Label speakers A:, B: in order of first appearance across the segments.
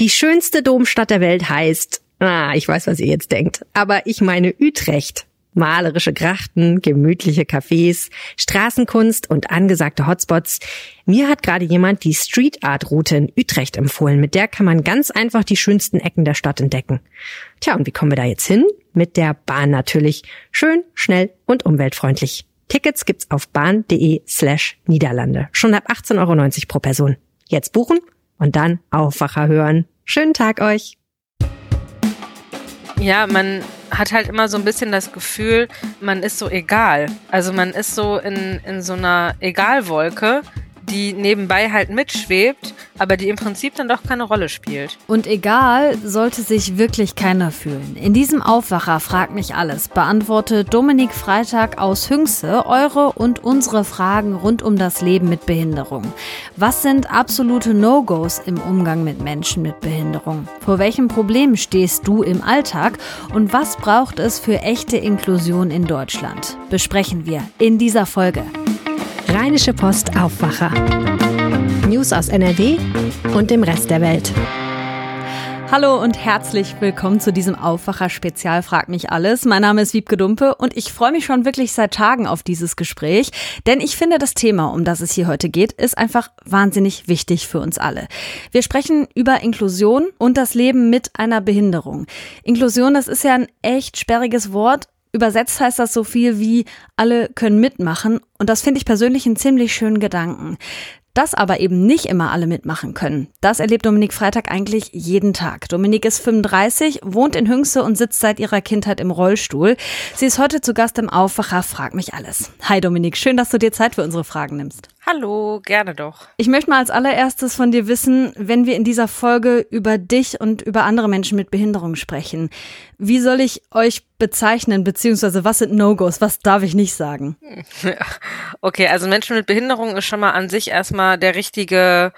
A: Die schönste Domstadt der Welt heißt, ah, ich weiß, was ihr jetzt denkt, aber ich meine Utrecht. Malerische Grachten, gemütliche Cafés, Straßenkunst und angesagte Hotspots. Mir hat gerade jemand die Street Art Route in Utrecht empfohlen. Mit der kann man ganz einfach die schönsten Ecken der Stadt entdecken. Tja, und wie kommen wir da jetzt hin? Mit der Bahn natürlich. Schön, schnell und umweltfreundlich. Tickets gibt's auf bahn.de slash Niederlande. Schon ab 18,90 Euro pro Person. Jetzt buchen und dann Aufwacher hören. Schönen Tag euch!
B: Ja, man hat halt immer so ein bisschen das Gefühl, man ist so egal. Also man ist so in, in so einer Egalwolke die nebenbei halt mitschwebt, aber die im Prinzip dann doch keine Rolle spielt.
C: Und egal sollte sich wirklich keiner fühlen. In diesem Aufwacher fragt mich alles beantwortet Dominik Freitag aus Hüngse eure und unsere Fragen rund um das Leben mit Behinderung. Was sind absolute No-Gos im Umgang mit Menschen mit Behinderung? Vor welchen Problemen stehst du im Alltag und was braucht es für echte Inklusion in Deutschland? Besprechen wir in dieser Folge.
A: Rheinische Post Aufwacher. News aus NRW und dem Rest der Welt.
C: Hallo und herzlich willkommen zu diesem Aufwacher-Spezial Frag mich alles. Mein Name ist Wiebke Dumpe und ich freue mich schon wirklich seit Tagen auf dieses Gespräch, denn ich finde, das Thema, um das es hier heute geht, ist einfach wahnsinnig wichtig für uns alle. Wir sprechen über Inklusion und das Leben mit einer Behinderung. Inklusion, das ist ja ein echt sperriges Wort, Übersetzt heißt das so viel wie alle können mitmachen und das finde ich persönlich einen ziemlich schönen Gedanken. Dass aber eben nicht immer alle mitmachen können, das erlebt Dominik Freitag eigentlich jeden Tag. Dominik ist 35, wohnt in Hüngse und sitzt seit ihrer Kindheit im Rollstuhl. Sie ist heute zu Gast im Aufwacher Frag mich alles. Hi Dominik, schön, dass du dir Zeit für unsere Fragen nimmst.
B: Hallo, gerne doch.
C: Ich möchte mal als allererstes von dir wissen, wenn wir in dieser Folge über dich und über andere Menschen mit Behinderung sprechen, wie soll ich euch bezeichnen, beziehungsweise was sind No-Gos, was darf ich nicht sagen?
B: Okay, also Menschen mit Behinderung ist schon mal an sich erstmal der richtige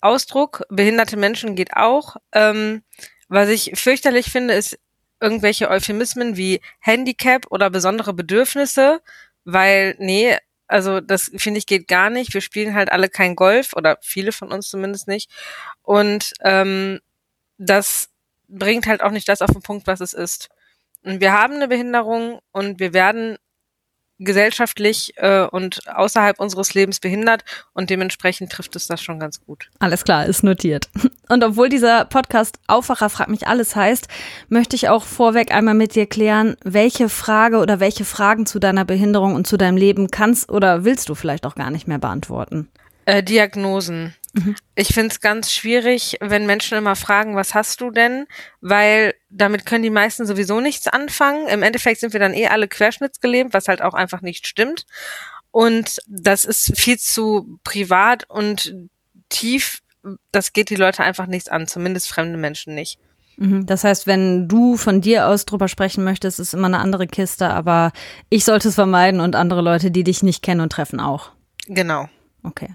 B: Ausdruck. Behinderte Menschen geht auch. Ähm, was ich fürchterlich finde, ist irgendwelche Euphemismen wie Handicap oder besondere Bedürfnisse, weil, nee, also das finde ich geht gar nicht. Wir spielen halt alle kein Golf oder viele von uns zumindest nicht. Und ähm, das bringt halt auch nicht das auf den Punkt, was es ist. Und wir haben eine Behinderung und wir werden gesellschaftlich äh, und außerhalb unseres Lebens behindert und dementsprechend trifft es das schon ganz gut.
C: Alles klar, ist notiert. Und obwohl dieser Podcast Aufwacher fragt mich alles heißt, möchte ich auch vorweg einmal mit dir klären, welche Frage oder welche Fragen zu deiner Behinderung und zu deinem Leben kannst oder willst du vielleicht auch gar nicht mehr beantworten.
B: Äh, Diagnosen. Mhm. Ich finde es ganz schwierig, wenn Menschen immer fragen, was hast du denn? Weil damit können die meisten sowieso nichts anfangen. Im Endeffekt sind wir dann eh alle querschnittsgelähmt, was halt auch einfach nicht stimmt. Und das ist viel zu privat und tief. Das geht die Leute einfach nichts an, zumindest fremde Menschen nicht.
C: Mhm. Das heißt, wenn du von dir aus drüber sprechen möchtest, ist immer eine andere Kiste, aber ich sollte es vermeiden und andere Leute, die dich nicht kennen und treffen, auch.
B: Genau.
C: Okay.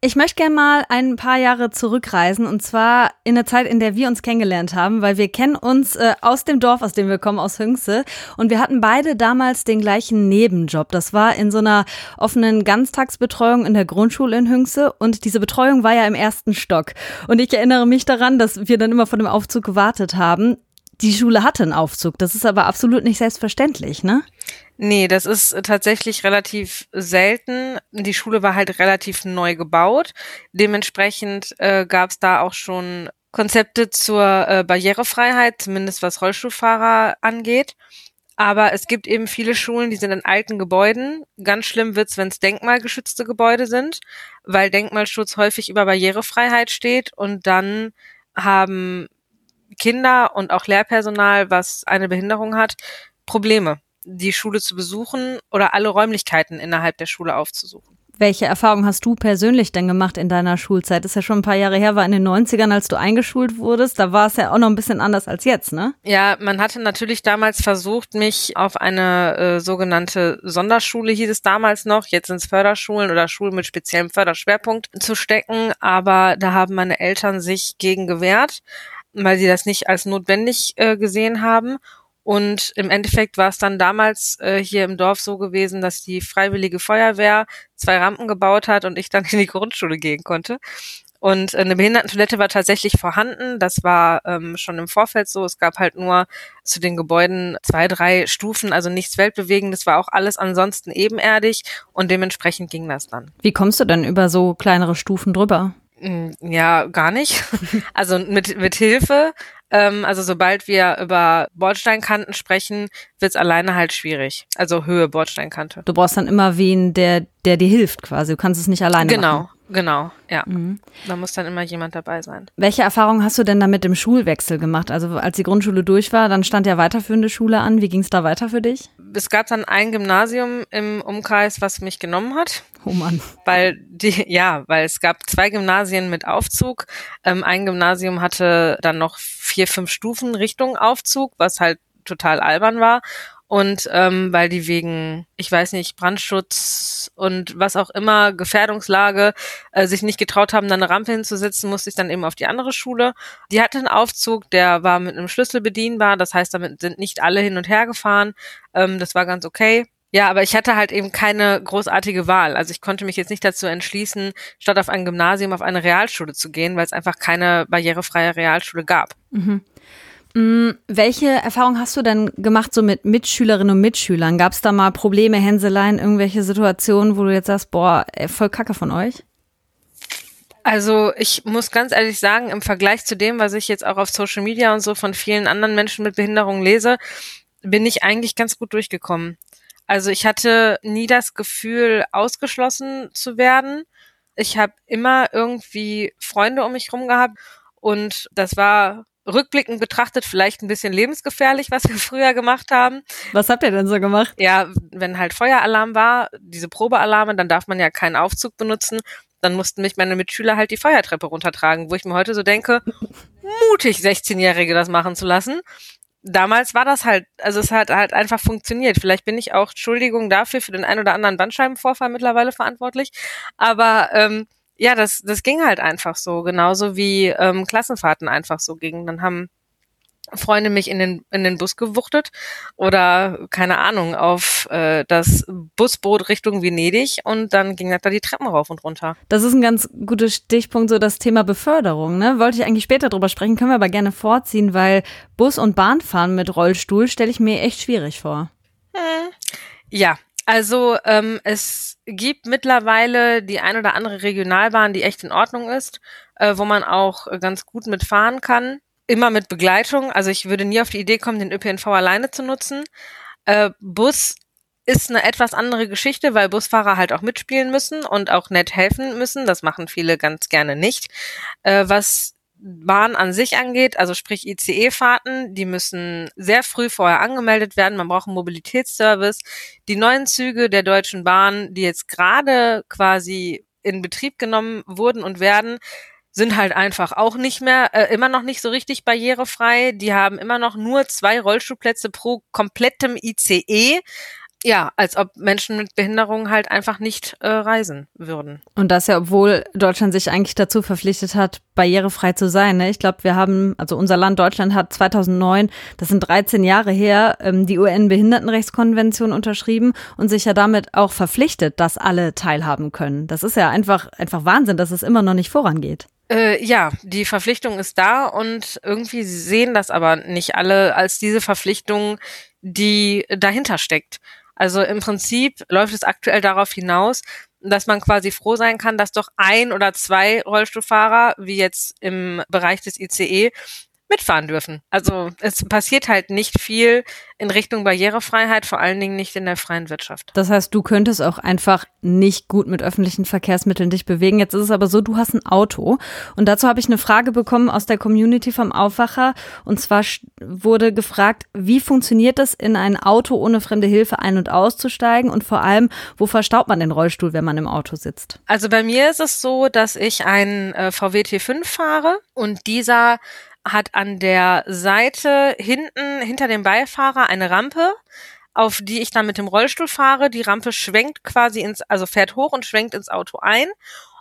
C: Ich möchte gerne mal ein paar Jahre zurückreisen und zwar in eine Zeit, in der wir uns kennengelernt haben, weil wir kennen uns äh, aus dem Dorf, aus dem wir kommen, aus Hüngse und wir hatten beide damals den gleichen Nebenjob. Das war in so einer offenen Ganztagsbetreuung in der Grundschule in Hüngse und diese Betreuung war ja im ersten Stock. Und ich erinnere mich daran, dass wir dann immer von dem Aufzug gewartet haben. Die Schule hatte einen Aufzug, das ist aber absolut nicht selbstverständlich, ne?
B: Nee, das ist tatsächlich relativ selten. Die Schule war halt relativ neu gebaut. Dementsprechend äh, gab es da auch schon Konzepte zur äh, Barrierefreiheit, zumindest was Rollstuhlfahrer angeht. Aber es gibt eben viele Schulen, die sind in alten Gebäuden. Ganz schlimm wird's, wenn es denkmalgeschützte Gebäude sind, weil Denkmalschutz häufig über Barrierefreiheit steht und dann haben Kinder und auch Lehrpersonal, was eine Behinderung hat, Probleme die Schule zu besuchen oder alle Räumlichkeiten innerhalb der Schule aufzusuchen.
C: Welche Erfahrungen hast du persönlich denn gemacht in deiner Schulzeit? Das ist ja schon ein paar Jahre her, war in den 90ern, als du eingeschult wurdest. Da war es ja auch noch ein bisschen anders als jetzt, ne?
B: Ja, man hatte natürlich damals versucht, mich auf eine äh, sogenannte Sonderschule, hieß es damals noch, jetzt sind es Förderschulen oder Schulen mit speziellem Förderschwerpunkt zu stecken. Aber da haben meine Eltern sich gegen gewehrt, weil sie das nicht als notwendig äh, gesehen haben. Und im Endeffekt war es dann damals äh, hier im Dorf so gewesen, dass die Freiwillige Feuerwehr zwei Rampen gebaut hat und ich dann in die Grundschule gehen konnte. Und eine Behindertentoilette war tatsächlich vorhanden. Das war ähm, schon im Vorfeld so. Es gab halt nur zu den Gebäuden zwei, drei Stufen, also nichts Weltbewegendes, war auch alles ansonsten ebenerdig und dementsprechend ging das dann.
C: Wie kommst du denn über so kleinere Stufen drüber?
B: Hm, ja, gar nicht. Also mit, mit Hilfe. Ähm, also sobald wir über Bordsteinkanten sprechen, wird's alleine halt schwierig. Also Höhe Bordsteinkante.
C: Du brauchst dann immer wen, der, der dir hilft quasi. Du kannst es nicht alleine
B: genau.
C: machen.
B: Genau, ja. Mhm. Da muss dann immer jemand dabei sein.
C: Welche Erfahrungen hast du denn da mit dem Schulwechsel gemacht? Also als die Grundschule durch war, dann stand ja weiterführende Schule an. Wie ging es da weiter für dich?
B: Es gab dann ein Gymnasium im Umkreis, was mich genommen hat.
C: Oh Mann.
B: Weil die, ja, weil es gab zwei Gymnasien mit Aufzug. Ähm, ein Gymnasium hatte dann noch vier, fünf Stufen Richtung Aufzug, was halt total albern war und ähm, weil die wegen, ich weiß nicht, Brandschutz und was auch immer, Gefährdungslage, äh, sich nicht getraut haben, da eine Rampe hinzusetzen, musste ich dann eben auf die andere Schule. Die hatte einen Aufzug, der war mit einem Schlüssel bedienbar, das heißt, damit sind nicht alle hin und her gefahren. Ähm, das war ganz okay. Ja, aber ich hatte halt eben keine großartige Wahl. Also ich konnte mich jetzt nicht dazu entschließen, statt auf ein Gymnasium auf eine Realschule zu gehen, weil es einfach keine barrierefreie Realschule gab.
C: Mhm. Mm, welche Erfahrung hast du denn gemacht so mit Mitschülerinnen und Mitschülern? Gab es da mal Probleme, Hänseleien, irgendwelche Situationen, wo du jetzt sagst, boah, voll Kacke von euch?
B: Also ich muss ganz ehrlich sagen, im Vergleich zu dem, was ich jetzt auch auf Social Media und so von vielen anderen Menschen mit Behinderung lese, bin ich eigentlich ganz gut durchgekommen. Also ich hatte nie das Gefühl, ausgeschlossen zu werden. Ich habe immer irgendwie Freunde um mich rum gehabt und das war rückblickend betrachtet vielleicht ein bisschen lebensgefährlich, was wir früher gemacht haben.
C: Was habt ihr denn so gemacht?
B: Ja, wenn halt Feueralarm war, diese Probealarme, dann darf man ja keinen Aufzug benutzen. Dann mussten mich meine Mitschüler halt die Feuertreppe runtertragen, wo ich mir heute so denke, mutig 16-Jährige das machen zu lassen. Damals war das halt, also es hat halt einfach funktioniert. Vielleicht bin ich auch, Entschuldigung dafür, für den ein oder anderen Bandscheibenvorfall mittlerweile verantwortlich. Aber ähm, ja, das, das ging halt einfach so, genauso wie ähm, Klassenfahrten einfach so gingen. Dann haben Freunde mich in den, in den Bus gewuchtet oder, keine Ahnung, auf äh, das Busboot Richtung Venedig und dann ging das da die Treppen rauf und runter.
C: Das ist ein ganz guter Stichpunkt, so das Thema Beförderung. Ne? Wollte ich eigentlich später drüber sprechen, können wir aber gerne vorziehen, weil Bus- und Bahnfahren mit Rollstuhl stelle ich mir echt schwierig vor.
B: Hm. Ja, also ähm, es gibt mittlerweile die ein oder andere Regionalbahn, die echt in Ordnung ist, äh, wo man auch ganz gut mitfahren kann. Immer mit Begleitung. Also ich würde nie auf die Idee kommen, den ÖPNV alleine zu nutzen. Äh, Bus ist eine etwas andere Geschichte, weil Busfahrer halt auch mitspielen müssen und auch nett helfen müssen. Das machen viele ganz gerne nicht. Äh, was Bahn an sich angeht, also sprich ICE-Fahrten, die müssen sehr früh vorher angemeldet werden. Man braucht einen Mobilitätsservice. Die neuen Züge der Deutschen Bahn, die jetzt gerade quasi in Betrieb genommen wurden und werden, sind halt einfach auch nicht mehr, äh, immer noch nicht so richtig barrierefrei. Die haben immer noch nur zwei Rollstuhlplätze pro komplettem ICE ja, als ob Menschen mit Behinderungen halt einfach nicht äh, reisen würden.
C: Und das ja, obwohl Deutschland sich eigentlich dazu verpflichtet hat, barrierefrei zu sein. Ne? Ich glaube, wir haben, also unser Land Deutschland hat 2009, das sind 13 Jahre her, ähm, die UN-Behindertenrechtskonvention unterschrieben und sich ja damit auch verpflichtet, dass alle teilhaben können. Das ist ja einfach, einfach Wahnsinn, dass es immer noch nicht vorangeht.
B: Äh, ja, die Verpflichtung ist da und irgendwie sehen das aber nicht alle als diese Verpflichtung, die dahinter steckt. Also im Prinzip läuft es aktuell darauf hinaus, dass man quasi froh sein kann, dass doch ein oder zwei Rollstuhlfahrer, wie jetzt im Bereich des ICE, mitfahren dürfen. Also es passiert halt nicht viel in Richtung Barrierefreiheit, vor allen Dingen nicht in der freien Wirtschaft.
C: Das heißt, du könntest auch einfach nicht gut mit öffentlichen Verkehrsmitteln dich bewegen. Jetzt ist es aber so, du hast ein Auto. Und dazu habe ich eine Frage bekommen aus der Community vom Aufwacher. Und zwar wurde gefragt, wie funktioniert es, in ein Auto ohne fremde Hilfe ein- und auszusteigen? Und vor allem, wo verstaubt man den Rollstuhl, wenn man im Auto sitzt?
B: Also bei mir ist es so, dass ich einen äh, VW T5 fahre und dieser hat an der Seite hinten hinter dem Beifahrer eine Rampe, auf die ich dann mit dem Rollstuhl fahre. Die Rampe schwenkt quasi ins, also fährt hoch und schwenkt ins Auto ein.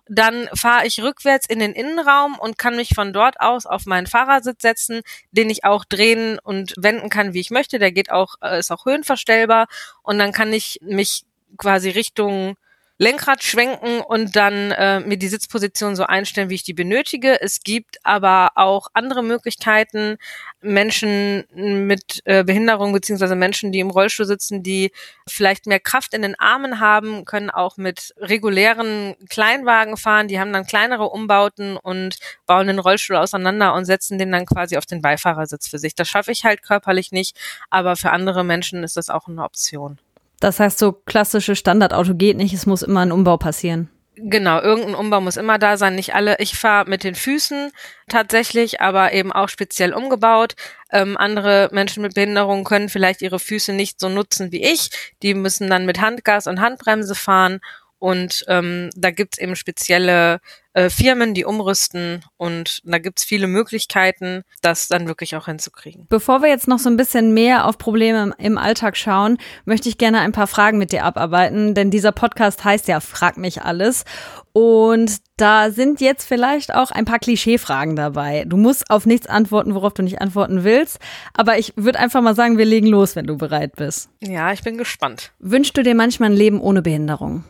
B: Dann fahre ich rückwärts in den Innenraum und kann mich von dort aus auf meinen Fahrersitz setzen, den ich auch drehen und wenden kann, wie ich möchte. Der geht auch, äh, ist auch höhenverstellbar und dann kann ich mich quasi Richtung Lenkrad schwenken und dann äh, mir die Sitzposition so einstellen, wie ich die benötige. Es gibt aber auch andere Möglichkeiten, Menschen mit äh, Behinderung beziehungsweise Menschen, die im Rollstuhl sitzen, die vielleicht mehr Kraft in den Armen haben, können auch mit regulären Kleinwagen fahren. Die haben dann kleinere Umbauten und bauen den Rollstuhl auseinander und setzen den dann quasi auf den Beifahrersitz für sich. Das schaffe ich halt körperlich nicht, aber für andere Menschen ist das auch eine Option.
C: Das heißt, so klassische Standardauto geht nicht, es muss immer ein Umbau passieren.
B: Genau, irgendein Umbau muss immer da sein. Nicht alle. Ich fahre mit den Füßen tatsächlich, aber eben auch speziell umgebaut. Ähm, andere Menschen mit Behinderung können vielleicht ihre Füße nicht so nutzen wie ich. Die müssen dann mit Handgas und Handbremse fahren und ähm, da gibt's eben spezielle äh, Firmen, die umrüsten und da gibt's viele Möglichkeiten, das dann wirklich auch hinzukriegen.
C: Bevor wir jetzt noch so ein bisschen mehr auf Probleme im Alltag schauen, möchte ich gerne ein paar Fragen mit dir abarbeiten, denn dieser Podcast heißt ja Frag mich alles. Und da sind jetzt vielleicht auch ein paar Klischeefragen dabei. Du musst auf nichts antworten, worauf du nicht antworten willst. Aber ich würde einfach mal sagen, wir legen los, wenn du bereit bist.
B: Ja, ich bin gespannt.
C: Wünschst du dir manchmal ein Leben ohne Behinderung?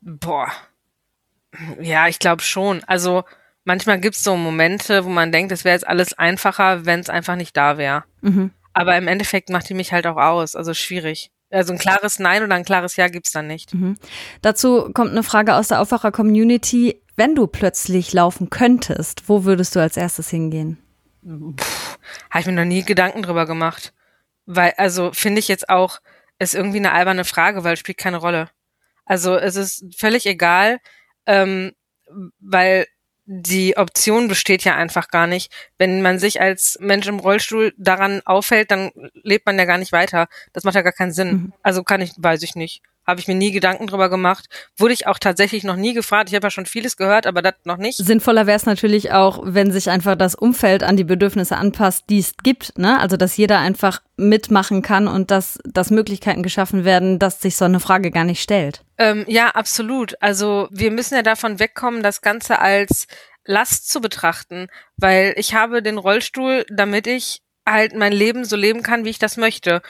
B: Boah. Ja, ich glaube schon. Also manchmal gibt's so Momente, wo man denkt, es wäre jetzt alles einfacher, wenn es einfach nicht da wäre. Mhm. Aber im Endeffekt macht die mich halt auch aus. Also schwierig. Also ein klares Nein oder ein klares Ja gibt's dann nicht. Mhm.
C: Dazu kommt eine Frage aus der Aufwacher-Community. Wenn du plötzlich laufen könntest, wo würdest du als erstes hingehen?
B: Habe ich mir noch nie Gedanken drüber gemacht. Weil, also finde ich jetzt auch, ist irgendwie eine alberne Frage, weil es spielt keine Rolle. Also es ist völlig egal, ähm, weil die Option besteht ja einfach gar nicht. Wenn man sich als Mensch im Rollstuhl daran aufhält, dann lebt man ja gar nicht weiter. Das macht ja gar keinen Sinn. Mhm. Also kann ich, weiß ich nicht. Habe ich mir nie Gedanken drüber gemacht. Wurde ich auch tatsächlich noch nie gefragt. Ich habe ja schon vieles gehört, aber das noch nicht.
C: Sinnvoller wäre es natürlich auch, wenn sich einfach das Umfeld an die Bedürfnisse anpasst, die es gibt. Ne? Also dass jeder einfach mitmachen kann und dass, dass Möglichkeiten geschaffen werden, dass sich so eine Frage gar nicht stellt.
B: Ähm, ja, absolut. Also wir müssen ja davon wegkommen, das Ganze als Last zu betrachten, weil ich habe den Rollstuhl, damit ich halt mein Leben so leben kann, wie ich das möchte.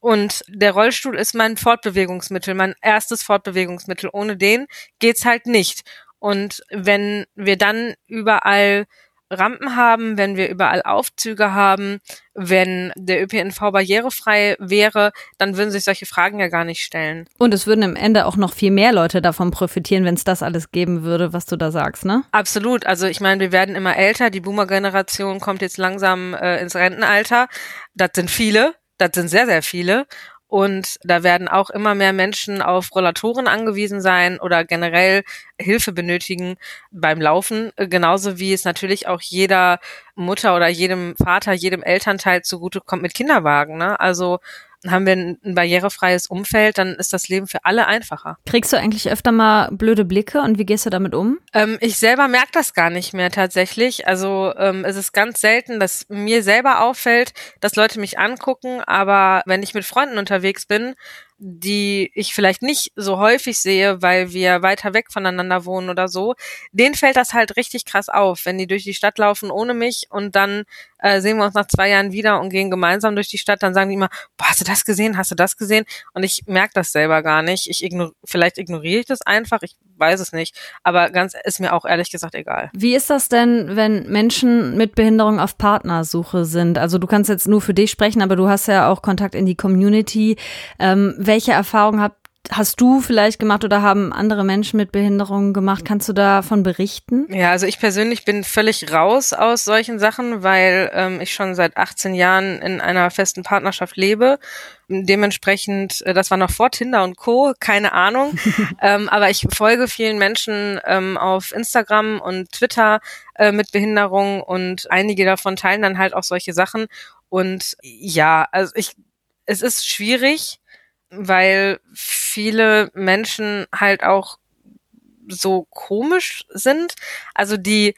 B: Und der Rollstuhl ist mein Fortbewegungsmittel, mein erstes Fortbewegungsmittel. Ohne den geht's halt nicht. Und wenn wir dann überall Rampen haben, wenn wir überall Aufzüge haben, wenn der ÖPNV barrierefrei wäre, dann würden sich solche Fragen ja gar nicht stellen.
C: Und es würden im Ende auch noch viel mehr Leute davon profitieren, wenn es das alles geben würde, was du da sagst, ne?
B: Absolut. Also ich meine, wir werden immer älter. Die Boomer-Generation kommt jetzt langsam äh, ins Rentenalter. Das sind viele. Das sind sehr, sehr viele. Und da werden auch immer mehr Menschen auf Rollatoren angewiesen sein oder generell Hilfe benötigen beim Laufen. Genauso wie es natürlich auch jeder Mutter oder jedem Vater, jedem Elternteil zugutekommt mit Kinderwagen. Ne? Also haben wir ein, ein barrierefreies Umfeld, dann ist das Leben für alle einfacher.
C: Kriegst du eigentlich öfter mal blöde Blicke und wie gehst du damit um?
B: Ähm, ich selber merke das gar nicht mehr tatsächlich. Also ähm, es ist ganz selten, dass mir selber auffällt, dass Leute mich angucken, aber wenn ich mit Freunden unterwegs bin, die ich vielleicht nicht so häufig sehe, weil wir weiter weg voneinander wohnen oder so, denen fällt das halt richtig krass auf, wenn die durch die Stadt laufen ohne mich und dann äh, sehen wir uns nach zwei Jahren wieder und gehen gemeinsam durch die Stadt, dann sagen die immer, boah, hast du das gesehen, hast du das gesehen? Und ich merke das selber gar nicht. Ich ignor vielleicht ignoriere ich das einfach, ich weiß es nicht, aber ganz ist mir auch ehrlich gesagt egal.
C: Wie ist das denn, wenn Menschen mit Behinderung auf Partnersuche sind? Also du kannst jetzt nur für dich sprechen, aber du hast ja auch Kontakt in die Community. Ähm, welche Erfahrungen habt hast du vielleicht gemacht oder haben andere Menschen mit Behinderungen gemacht? Kannst du davon berichten?
B: Ja, also ich persönlich bin völlig raus aus solchen Sachen, weil ähm, ich schon seit 18 Jahren in einer festen Partnerschaft lebe. Dementsprechend, äh, das war noch vor Tinder und Co., keine Ahnung. ähm, aber ich folge vielen Menschen ähm, auf Instagram und Twitter äh, mit Behinderung und einige davon teilen dann halt auch solche Sachen. Und ja, also ich, es ist schwierig, weil viele Menschen halt auch so komisch sind. Also die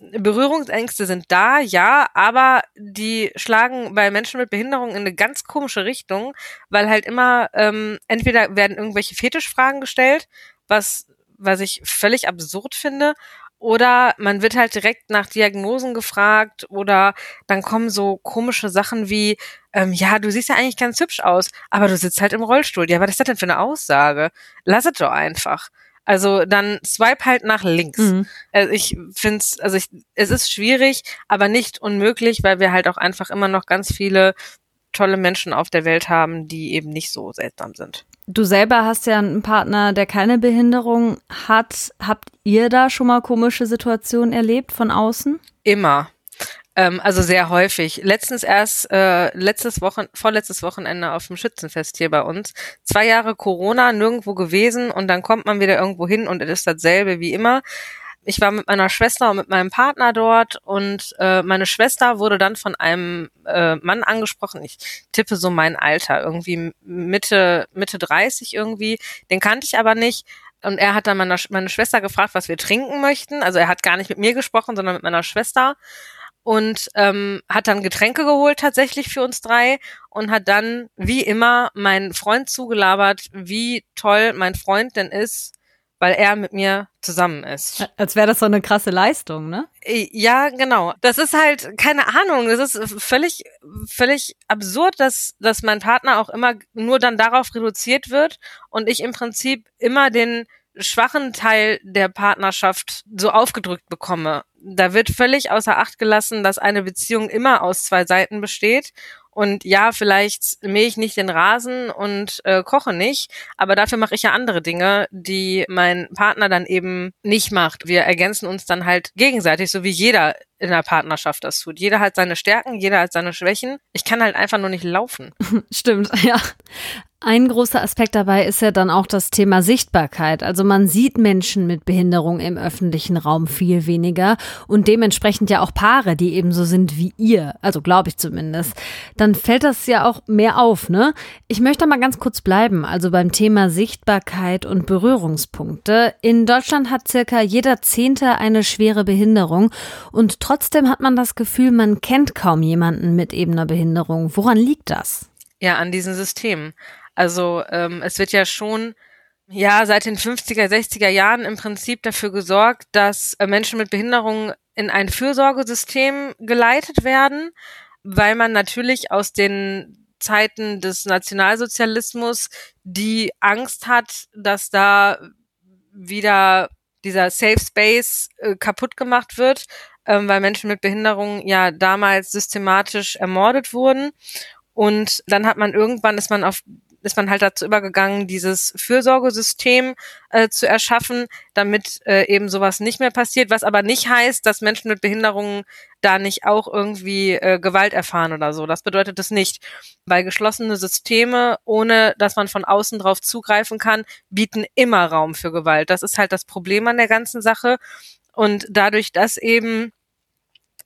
B: Berührungsängste sind da, ja, aber die schlagen bei Menschen mit Behinderung in eine ganz komische Richtung, weil halt immer ähm, entweder werden irgendwelche Fetischfragen gestellt, was was ich völlig absurd finde, oder man wird halt direkt nach Diagnosen gefragt oder dann kommen so komische Sachen wie, ähm, ja, du siehst ja eigentlich ganz hübsch aus, aber du sitzt halt im Rollstuhl. Ja, was ist das denn für eine Aussage? Lass es doch einfach. Also dann swipe halt nach links. Mhm. Also ich finde es, also ich, es ist schwierig, aber nicht unmöglich, weil wir halt auch einfach immer noch ganz viele tolle Menschen auf der Welt haben, die eben nicht so seltsam sind.
C: Du selber hast ja einen Partner, der keine Behinderung hat. Habt ihr da schon mal komische Situationen erlebt von außen?
B: Immer. Ähm, also sehr häufig. Letztens erst, äh, letztes Wochen, vorletztes Wochenende auf dem Schützenfest hier bei uns. Zwei Jahre Corona, nirgendwo gewesen und dann kommt man wieder irgendwo hin und es ist dasselbe wie immer ich war mit meiner Schwester und mit meinem Partner dort und äh, meine Schwester wurde dann von einem äh, Mann angesprochen. Ich tippe so mein Alter, irgendwie Mitte Mitte 30 irgendwie. Den kannte ich aber nicht. Und er hat dann meine, meine Schwester gefragt, was wir trinken möchten. Also er hat gar nicht mit mir gesprochen, sondern mit meiner Schwester und ähm, hat dann Getränke geholt tatsächlich für uns drei und hat dann wie immer meinen Freund zugelabert, wie toll mein Freund denn ist weil er mit mir zusammen ist.
C: Als wäre das so eine krasse Leistung, ne?
B: Ja, genau. Das ist halt keine Ahnung. Das ist völlig, völlig absurd, dass, dass mein Partner auch immer nur dann darauf reduziert wird und ich im Prinzip immer den schwachen Teil der Partnerschaft so aufgedrückt bekomme. Da wird völlig außer Acht gelassen, dass eine Beziehung immer aus zwei Seiten besteht und ja, vielleicht mähe ich nicht den Rasen und äh, koche nicht, aber dafür mache ich ja andere Dinge, die mein Partner dann eben nicht macht. Wir ergänzen uns dann halt gegenseitig, so wie jeder in der Partnerschaft das tut. Jeder hat seine Stärken, jeder hat seine Schwächen. Ich kann halt einfach nur nicht laufen.
C: Stimmt, ja. Ein großer Aspekt dabei ist ja dann auch das Thema Sichtbarkeit. Also man sieht Menschen mit Behinderung im öffentlichen Raum viel weniger und dementsprechend ja auch Paare, die ebenso sind wie ihr. Also glaube ich zumindest. Dann fällt das ja auch mehr auf, ne? Ich möchte mal ganz kurz bleiben. Also beim Thema Sichtbarkeit und Berührungspunkte. In Deutschland hat circa jeder Zehnte eine schwere Behinderung und trotzdem hat man das Gefühl, man kennt kaum jemanden mit ebener Behinderung. Woran liegt das?
B: Ja, an diesen Systemen. Also ähm, es wird ja schon ja seit den 50er, 60er Jahren im Prinzip dafür gesorgt, dass äh, Menschen mit Behinderungen in ein Fürsorgesystem geleitet werden, weil man natürlich aus den Zeiten des Nationalsozialismus die Angst hat, dass da wieder dieser Safe Space äh, kaputt gemacht wird, ähm, weil Menschen mit Behinderungen ja damals systematisch ermordet wurden. Und dann hat man irgendwann ist man auf ist man halt dazu übergegangen, dieses Fürsorgesystem äh, zu erschaffen, damit äh, eben sowas nicht mehr passiert, was aber nicht heißt, dass Menschen mit Behinderungen da nicht auch irgendwie äh, Gewalt erfahren oder so. Das bedeutet es nicht. Weil geschlossene Systeme, ohne dass man von außen drauf zugreifen kann, bieten immer Raum für Gewalt. Das ist halt das Problem an der ganzen Sache. Und dadurch, dass eben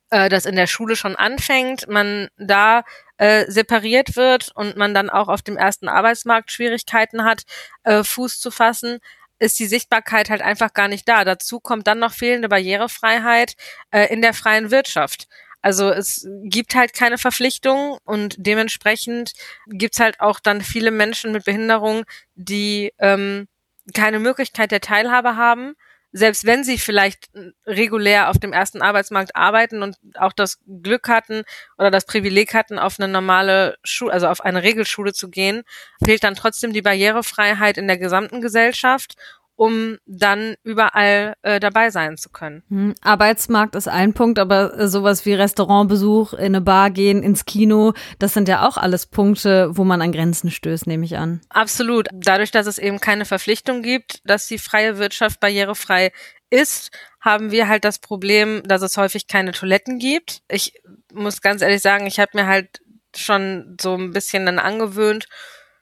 B: äh, das in der Schule schon anfängt, man da äh, separiert wird und man dann auch auf dem ersten Arbeitsmarkt Schwierigkeiten hat, äh, Fuß zu fassen, ist die Sichtbarkeit halt einfach gar nicht da. Dazu kommt dann noch fehlende Barrierefreiheit äh, in der freien Wirtschaft. Also es gibt halt keine Verpflichtungen und dementsprechend gibt's halt auch dann viele Menschen mit Behinderung, die ähm, keine Möglichkeit der Teilhabe haben selbst wenn sie vielleicht regulär auf dem ersten Arbeitsmarkt arbeiten und auch das Glück hatten oder das Privileg hatten, auf eine normale Schule, also auf eine Regelschule zu gehen, fehlt dann trotzdem die Barrierefreiheit in der gesamten Gesellschaft um dann überall äh, dabei sein zu können.
C: Hm, Arbeitsmarkt ist ein Punkt, aber äh, sowas wie Restaurantbesuch, in eine Bar gehen, ins Kino, das sind ja auch alles Punkte, wo man an Grenzen stößt, nehme ich an.
B: Absolut. Dadurch, dass es eben keine Verpflichtung gibt, dass die freie Wirtschaft barrierefrei ist, haben wir halt das Problem, dass es häufig keine Toiletten gibt. Ich muss ganz ehrlich sagen, ich habe mir halt schon so ein bisschen dann angewöhnt,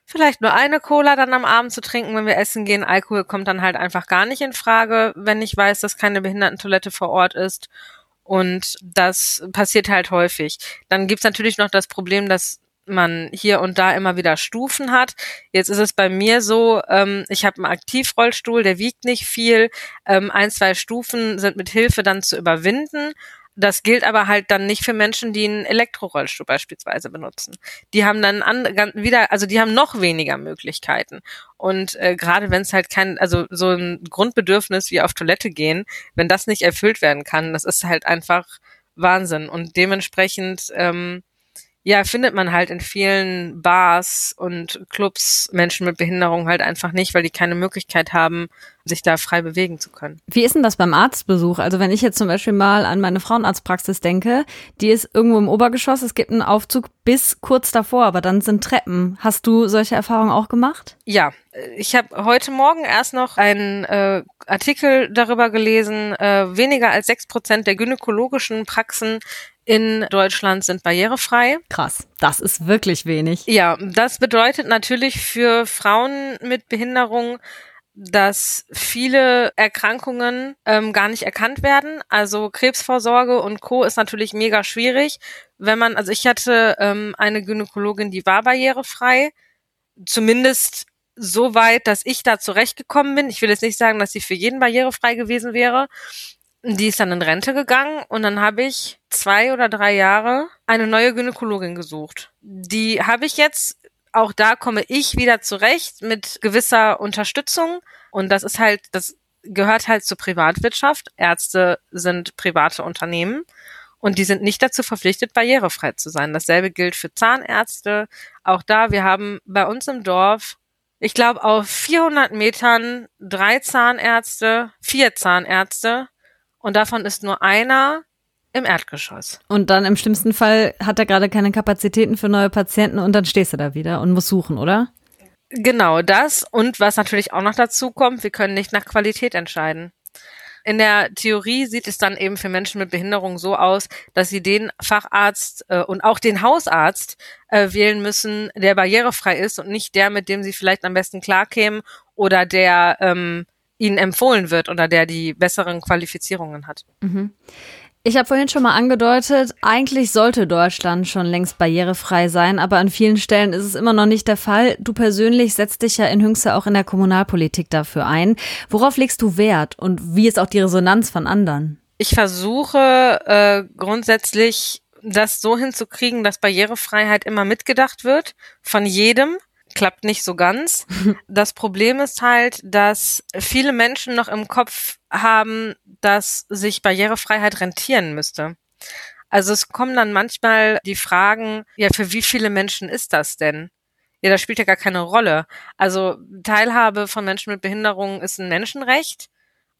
B: vielleicht nur eine Cola dann am Abend zu trinken, wenn wir essen gehen. Alkohol kommt dann halt einfach gar nicht in Frage, wenn ich weiß, dass keine Behindertentoilette vor Ort ist. Und das passiert halt häufig. Dann gibt's natürlich noch das Problem, dass man hier und da immer wieder Stufen hat. Jetzt ist es bei mir so, ähm, ich habe einen Aktivrollstuhl, der wiegt nicht viel. Ähm, ein, zwei Stufen sind mit Hilfe dann zu überwinden. Das gilt aber halt dann nicht für Menschen, die einen Elektrorollstuhl beispielsweise benutzen. Die haben dann an, wieder, also die haben noch weniger Möglichkeiten. Und äh, gerade wenn es halt kein, also so ein Grundbedürfnis wie auf Toilette gehen, wenn das nicht erfüllt werden kann, das ist halt einfach Wahnsinn. Und dementsprechend ähm, ja, findet man halt in vielen Bars und Clubs Menschen mit Behinderung halt einfach nicht, weil die keine Möglichkeit haben, sich da frei bewegen zu können.
C: Wie ist denn das beim Arztbesuch? Also wenn ich jetzt zum Beispiel mal an meine Frauenarztpraxis denke, die ist irgendwo im Obergeschoss, es gibt einen Aufzug bis kurz davor, aber dann sind Treppen. Hast du solche Erfahrungen auch gemacht?
B: Ja, ich habe heute Morgen erst noch einen äh, Artikel darüber gelesen, äh, weniger als sechs Prozent der gynäkologischen Praxen in Deutschland sind barrierefrei.
C: Krass, das ist wirklich wenig.
B: Ja, das bedeutet natürlich für Frauen mit Behinderung, dass viele Erkrankungen ähm, gar nicht erkannt werden. Also Krebsvorsorge und Co. ist natürlich mega schwierig. Wenn man, also ich hatte ähm, eine Gynäkologin, die war barrierefrei, zumindest so weit, dass ich da zurechtgekommen bin. Ich will jetzt nicht sagen, dass sie für jeden barrierefrei gewesen wäre, die ist dann in Rente gegangen und dann habe ich zwei oder drei Jahre eine neue Gynäkologin gesucht. Die habe ich jetzt, auch da komme ich wieder zurecht mit gewisser Unterstützung und das ist halt, das gehört halt zur Privatwirtschaft. Ärzte sind private Unternehmen und die sind nicht dazu verpflichtet, barrierefrei zu sein. Dasselbe gilt für Zahnärzte. Auch da, wir haben bei uns im Dorf ich glaube, auf 400 Metern drei Zahnärzte, vier Zahnärzte und davon ist nur einer im Erdgeschoss.
C: Und dann im schlimmsten Fall hat er gerade keine Kapazitäten für neue Patienten und dann stehst du da wieder und musst suchen, oder?
B: Genau das. Und was natürlich auch noch dazu kommt, wir können nicht nach Qualität entscheiden. In der Theorie sieht es dann eben für Menschen mit Behinderung so aus, dass sie den Facharzt äh, und auch den Hausarzt äh, wählen müssen, der barrierefrei ist und nicht der, mit dem sie vielleicht am besten klarkämen oder der ähm, ihnen empfohlen wird oder der die besseren Qualifizierungen hat.
C: Mhm. Ich habe vorhin schon mal angedeutet, eigentlich sollte Deutschland schon längst barrierefrei sein, aber an vielen Stellen ist es immer noch nicht der Fall. Du persönlich setzt dich ja in Hüngste auch in der Kommunalpolitik dafür ein. Worauf legst du Wert und wie ist auch die Resonanz von anderen?
B: Ich versuche äh, grundsätzlich das so hinzukriegen, dass Barrierefreiheit immer mitgedacht wird von jedem klappt nicht so ganz. Das Problem ist halt, dass viele Menschen noch im Kopf haben, dass sich Barrierefreiheit rentieren müsste. Also es kommen dann manchmal die Fragen, ja, für wie viele Menschen ist das denn? Ja, das spielt ja gar keine Rolle. Also Teilhabe von Menschen mit Behinderungen ist ein Menschenrecht.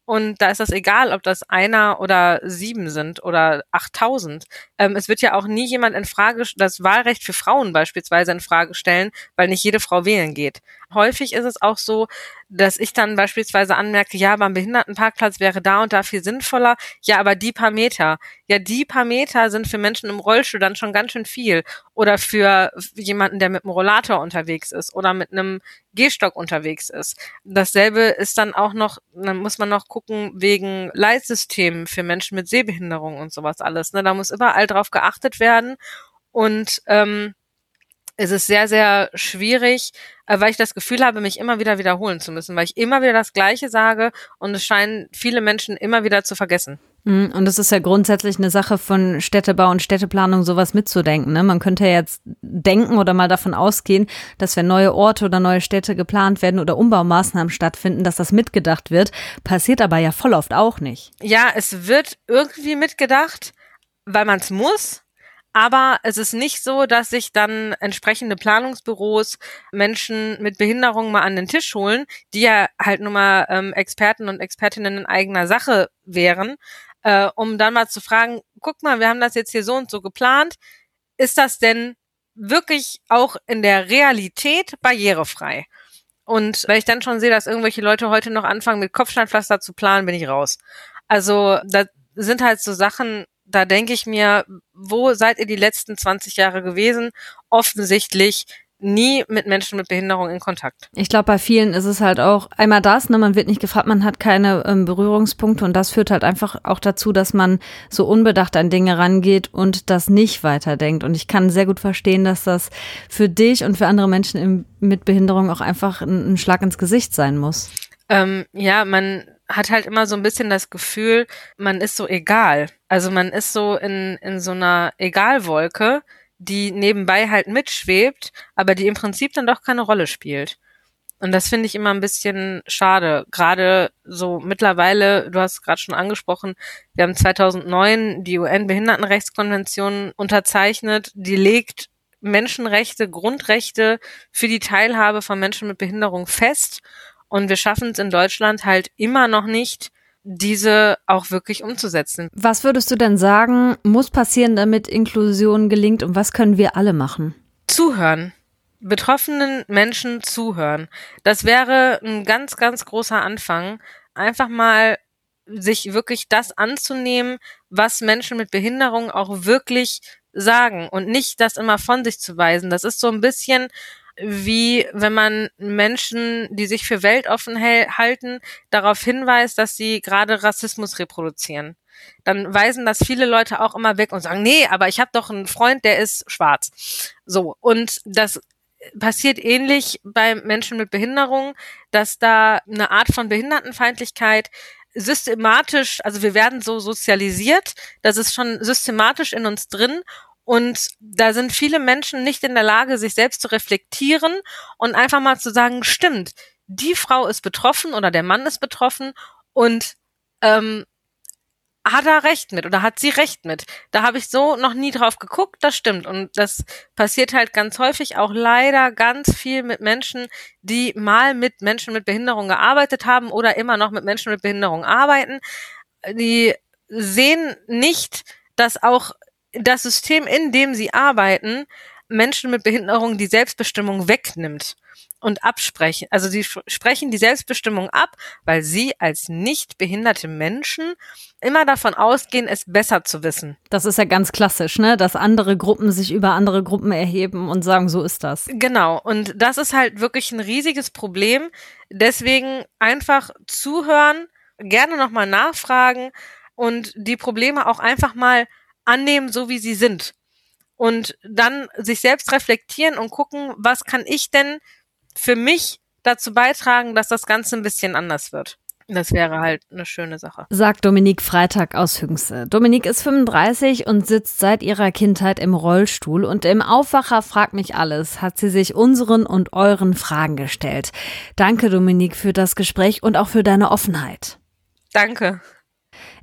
B: Und da ist das egal, ob das einer oder sieben sind oder achttausend. Ähm, es wird ja auch nie jemand in Frage, das Wahlrecht für Frauen beispielsweise in Frage stellen, weil nicht jede Frau wählen geht. Häufig ist es auch so, dass ich dann beispielsweise anmerke, ja, beim Behindertenparkplatz wäre da und da viel sinnvoller. Ja, aber die paar Meter. Ja, die paar Meter sind für Menschen im Rollstuhl dann schon ganz schön viel. Oder für jemanden, der mit einem Rollator unterwegs ist oder mit einem Gehstock unterwegs ist. Dasselbe ist dann auch noch, dann muss man noch gucken wegen Leitsystemen für Menschen mit Sehbehinderung und sowas alles. Ne? Da muss überall drauf geachtet werden. Und ähm, es ist sehr, sehr schwierig, äh, weil ich das Gefühl habe, mich immer wieder wiederholen zu müssen, weil ich immer wieder das Gleiche sage und es scheinen viele Menschen immer wieder zu vergessen.
C: Mhm, und es ist ja grundsätzlich eine Sache von Städtebau und Städteplanung, sowas mitzudenken. Ne? Man könnte jetzt denken oder mal davon ausgehen, dass wenn neue Orte oder neue Städte geplant werden oder Umbaumaßnahmen stattfinden, dass das mitgedacht wird. Passiert aber ja voll oft auch nicht.
B: Ja, es wird irgendwie mitgedacht, weil man es muss. Aber es ist nicht so, dass sich dann entsprechende Planungsbüros Menschen mit Behinderungen mal an den Tisch holen, die ja halt nun mal ähm, Experten und Expertinnen in eigener Sache wären, äh, um dann mal zu fragen, guck mal, wir haben das jetzt hier so und so geplant. Ist das denn wirklich auch in der Realität barrierefrei? Und wenn ich dann schon sehe, dass irgendwelche Leute heute noch anfangen, mit Kopfsteinpflaster zu planen, bin ich raus. Also da sind halt so Sachen, da denke ich mir, wo seid ihr die letzten 20 Jahre gewesen? Offensichtlich nie mit Menschen mit Behinderung in Kontakt.
C: Ich glaube, bei vielen ist es halt auch einmal das, ne, man wird nicht gefragt, man hat keine ähm, Berührungspunkte und das führt halt einfach auch dazu, dass man so unbedacht an Dinge rangeht und das nicht weiterdenkt. Und ich kann sehr gut verstehen, dass das für dich und für andere Menschen im, mit Behinderung auch einfach ein, ein Schlag ins Gesicht sein muss.
B: Ähm, ja, man hat halt immer so ein bisschen das Gefühl, man ist so egal. Also man ist so in, in so einer Egalwolke, die nebenbei halt mitschwebt, aber die im Prinzip dann doch keine Rolle spielt. Und das finde ich immer ein bisschen schade. Gerade so mittlerweile, du hast es gerade schon angesprochen, wir haben 2009 die UN-Behindertenrechtskonvention unterzeichnet. Die legt Menschenrechte, Grundrechte für die Teilhabe von Menschen mit Behinderung fest. Und wir schaffen es in Deutschland halt immer noch nicht, diese auch wirklich umzusetzen.
C: Was würdest du denn sagen, muss passieren, damit Inklusion gelingt und was können wir alle machen?
B: Zuhören. Betroffenen Menschen zuhören. Das wäre ein ganz, ganz großer Anfang. Einfach mal sich wirklich das anzunehmen, was Menschen mit Behinderung auch wirklich sagen und nicht das immer von sich zu weisen. Das ist so ein bisschen wie wenn man Menschen, die sich für weltoffen halten, darauf hinweist, dass sie gerade Rassismus reproduzieren. Dann weisen das viele Leute auch immer weg und sagen, nee, aber ich habe doch einen Freund, der ist schwarz. So, und das passiert ähnlich bei Menschen mit Behinderung, dass da eine Art von Behindertenfeindlichkeit systematisch, also wir werden so sozialisiert, das ist schon systematisch in uns drin und da sind viele Menschen nicht in der Lage, sich selbst zu reflektieren und einfach mal zu sagen, stimmt, die Frau ist betroffen oder der Mann ist betroffen und ähm, hat er recht mit oder hat sie recht mit. Da habe ich so noch nie drauf geguckt, das stimmt. Und das passiert halt ganz häufig auch leider ganz viel mit Menschen, die mal mit Menschen mit Behinderung gearbeitet haben oder immer noch mit Menschen mit Behinderung arbeiten. Die sehen nicht, dass auch das System, in dem sie arbeiten, Menschen mit Behinderung die Selbstbestimmung wegnimmt und absprechen. Also sie sprechen die Selbstbestimmung ab, weil sie als nicht behinderte Menschen immer davon ausgehen, es besser zu wissen.
C: Das ist ja ganz klassisch, ne? Dass andere Gruppen sich über andere Gruppen erheben und sagen, so ist das.
B: Genau. Und das ist halt wirklich ein riesiges Problem. Deswegen einfach zuhören, gerne nochmal nachfragen und die Probleme auch einfach mal annehmen, so wie sie sind. Und dann sich selbst reflektieren und gucken, was kann ich denn für mich dazu beitragen, dass das Ganze ein bisschen anders wird. Das wäre halt eine schöne Sache.
C: Sagt Dominique Freitag aus Hüngse. Dominique ist 35 und sitzt seit ihrer Kindheit im Rollstuhl und im Aufwacher fragt mich alles, hat sie sich unseren und euren Fragen gestellt. Danke Dominique für das Gespräch und auch für deine Offenheit.
B: Danke.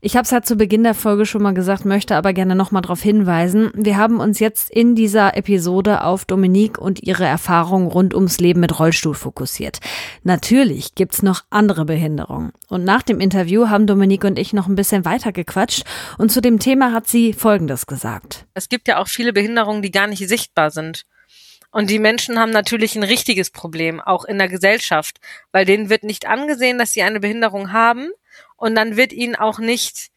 C: Ich habe es ja zu Beginn der Folge schon mal gesagt, möchte aber gerne nochmal darauf hinweisen. Wir haben uns jetzt in dieser Episode auf Dominique und ihre Erfahrungen rund ums Leben mit Rollstuhl fokussiert. Natürlich gibt's noch andere Behinderungen. Und nach dem Interview haben Dominique und ich noch ein bisschen weiter gequatscht und zu dem Thema hat sie Folgendes gesagt.
B: Es gibt ja auch viele Behinderungen, die gar nicht sichtbar sind. Und die Menschen haben natürlich ein richtiges Problem, auch in der Gesellschaft, weil denen wird nicht angesehen, dass sie eine Behinderung haben und dann wird ihnen auch nicht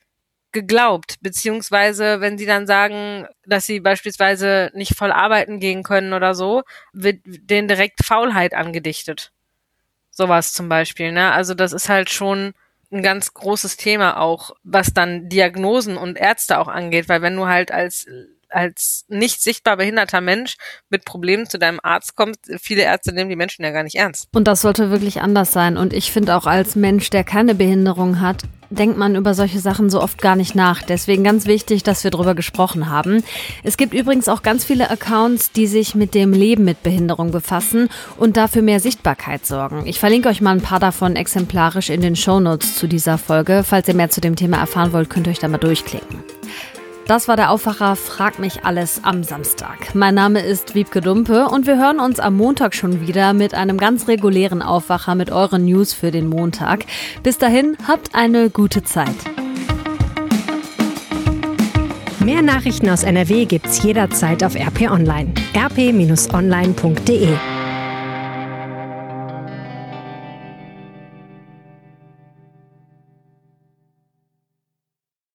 B: geglaubt, beziehungsweise wenn sie dann sagen, dass sie beispielsweise nicht voll arbeiten gehen können oder so, wird denen direkt Faulheit angedichtet. Sowas zum Beispiel, ne? Also das ist halt schon ein ganz großes Thema auch, was dann Diagnosen und Ärzte auch angeht, weil wenn du halt als als nicht sichtbar behinderter Mensch mit Problemen zu deinem Arzt kommt, viele Ärzte nehmen die Menschen ja gar nicht ernst.
C: Und das sollte wirklich anders sein. Und ich finde auch als Mensch, der keine Behinderung hat, denkt man über solche Sachen so oft gar nicht nach. Deswegen ganz wichtig, dass wir darüber gesprochen haben. Es gibt übrigens auch ganz viele Accounts, die sich mit dem Leben mit Behinderung befassen und dafür mehr Sichtbarkeit sorgen. Ich verlinke euch mal ein paar davon exemplarisch in den Shownotes zu dieser Folge. Falls ihr mehr zu dem Thema erfahren wollt, könnt ihr euch da mal durchklicken. Das war der Aufwacher Frag mich alles am Samstag. Mein Name ist Wiebke Dumpe und wir hören uns am Montag schon wieder mit einem ganz regulären Aufwacher mit euren News für den Montag. Bis dahin, habt eine gute Zeit.
A: Mehr Nachrichten aus NRW gibt's jederzeit auf RP Online. rp-online.de